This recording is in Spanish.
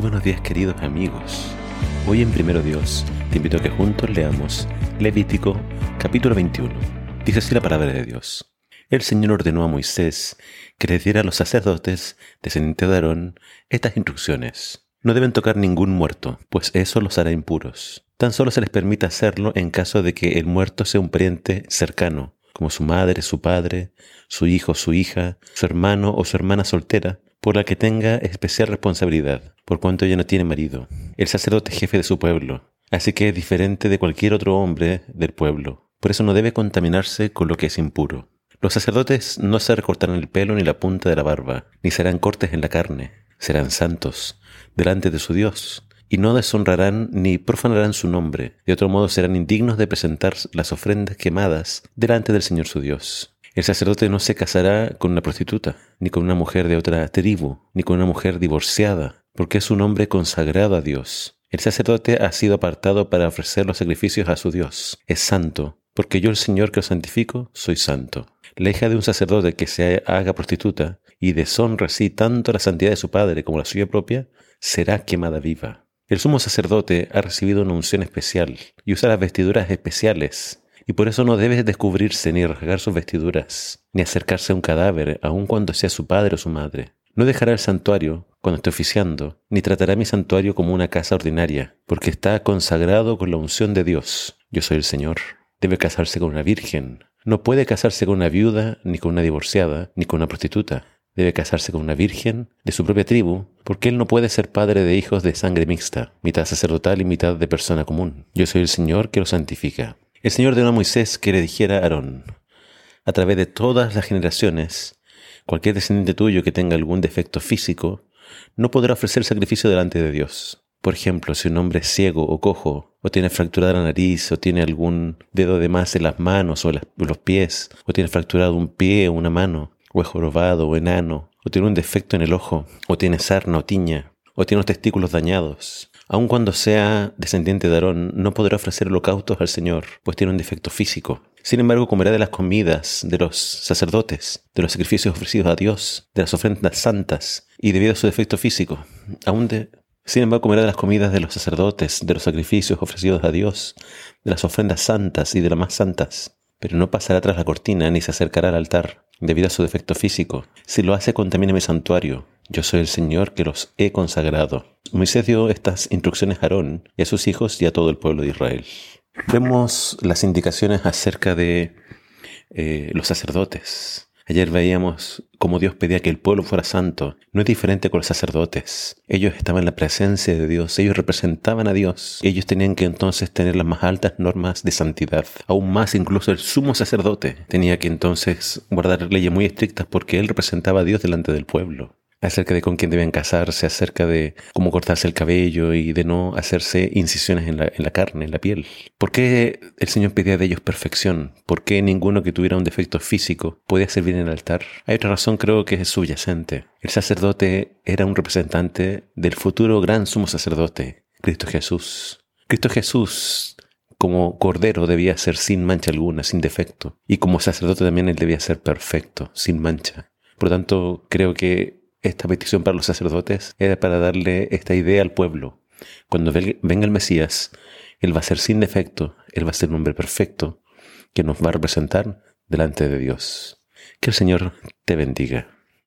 buenos días queridos amigos. Hoy en Primero Dios te invito a que juntos leamos Levítico capítulo 21. Dice así la palabra de Dios. El Señor ordenó a Moisés que le diera a los sacerdotes descendientes de Aarón estas instrucciones. No deben tocar ningún muerto, pues eso los hará impuros. Tan solo se les permite hacerlo en caso de que el muerto sea un pariente cercano, como su madre, su padre, su hijo, su hija, su hermano o su hermana soltera, por la que tenga especial responsabilidad, por cuanto ella no tiene marido. El sacerdote jefe de su pueblo, así que es diferente de cualquier otro hombre del pueblo. Por eso no debe contaminarse con lo que es impuro. Los sacerdotes no se recortarán el pelo ni la punta de la barba, ni serán cortes en la carne. Serán santos delante de su Dios, y no deshonrarán ni profanarán su nombre. De otro modo serán indignos de presentar las ofrendas quemadas delante del Señor su Dios. El sacerdote no se casará con una prostituta, ni con una mujer de otra tribu, ni con una mujer divorciada, porque es un hombre consagrado a Dios. El sacerdote ha sido apartado para ofrecer los sacrificios a su Dios. Es santo, porque yo el Señor que lo santifico, soy santo. La hija de un sacerdote que se haga prostituta y deshonra así tanto la santidad de su padre como la suya propia, será quemada viva. El sumo sacerdote ha recibido una unción especial y usa las vestiduras especiales y por eso no debe descubrirse ni rasgar sus vestiduras, ni acercarse a un cadáver, aun cuando sea su padre o su madre. No dejará el santuario cuando esté oficiando, ni tratará mi santuario como una casa ordinaria, porque está consagrado con la unción de Dios. Yo soy el Señor. Debe casarse con una virgen. No puede casarse con una viuda, ni con una divorciada, ni con una prostituta. Debe casarse con una virgen de su propia tribu, porque él no puede ser padre de hijos de sangre mixta, mitad sacerdotal y mitad de persona común. Yo soy el Señor que lo santifica. El Señor dio a Moisés que le dijera a Aarón, a través de todas las generaciones, cualquier descendiente tuyo que tenga algún defecto físico, no podrá ofrecer sacrificio delante de Dios. Por ejemplo, si un hombre es ciego o cojo, o tiene fracturada la nariz, o tiene algún dedo de más en las manos o en los pies, o tiene fracturado un pie o una mano, o es jorobado o enano, o tiene un defecto en el ojo, o tiene sarna o tiña, o tiene los testículos dañados, Aun cuando sea descendiente de Aarón, no podrá ofrecer holocaustos al Señor, pues tiene un defecto físico. Sin embargo, comerá de las comidas de los sacerdotes, de los sacrificios ofrecidos a Dios, de las ofrendas santas, y debido a su defecto físico, aún de... Sin embargo, comerá de las comidas de los sacerdotes, de los sacrificios ofrecidos a Dios, de las ofrendas santas y de las más santas, pero no pasará tras la cortina ni se acercará al altar, debido a su defecto físico. Si lo hace, contamina mi santuario, yo soy el Señor que los he consagrado. Moisés dio estas instrucciones a Aarón y a sus hijos y a todo el pueblo de Israel. Vemos las indicaciones acerca de eh, los sacerdotes. Ayer veíamos cómo Dios pedía que el pueblo fuera santo. No es diferente con los sacerdotes. Ellos estaban en la presencia de Dios, ellos representaban a Dios. Ellos tenían que entonces tener las más altas normas de santidad. Aún más, incluso el sumo sacerdote tenía que entonces guardar leyes muy estrictas porque él representaba a Dios delante del pueblo acerca de con quién deben casarse, acerca de cómo cortarse el cabello y de no hacerse incisiones en la, carne, en la piel. ¿Por qué el Señor pedía de ellos perfección? ¿Por qué ninguno que tuviera un defecto físico podía servir en el altar? Hay otra razón creo que es subyacente. El sacerdote era un representante del futuro gran sumo sacerdote, Cristo Jesús. Cristo Jesús como cordero debía ser sin mancha alguna, sin defecto. Y como sacerdote también él debía ser perfecto, sin mancha. Por lo tanto, creo que esta petición para los sacerdotes era para darle esta idea al pueblo. Cuando venga el Mesías, Él va a ser sin defecto, Él va a ser un hombre perfecto que nos va a representar delante de Dios. Que el Señor te bendiga.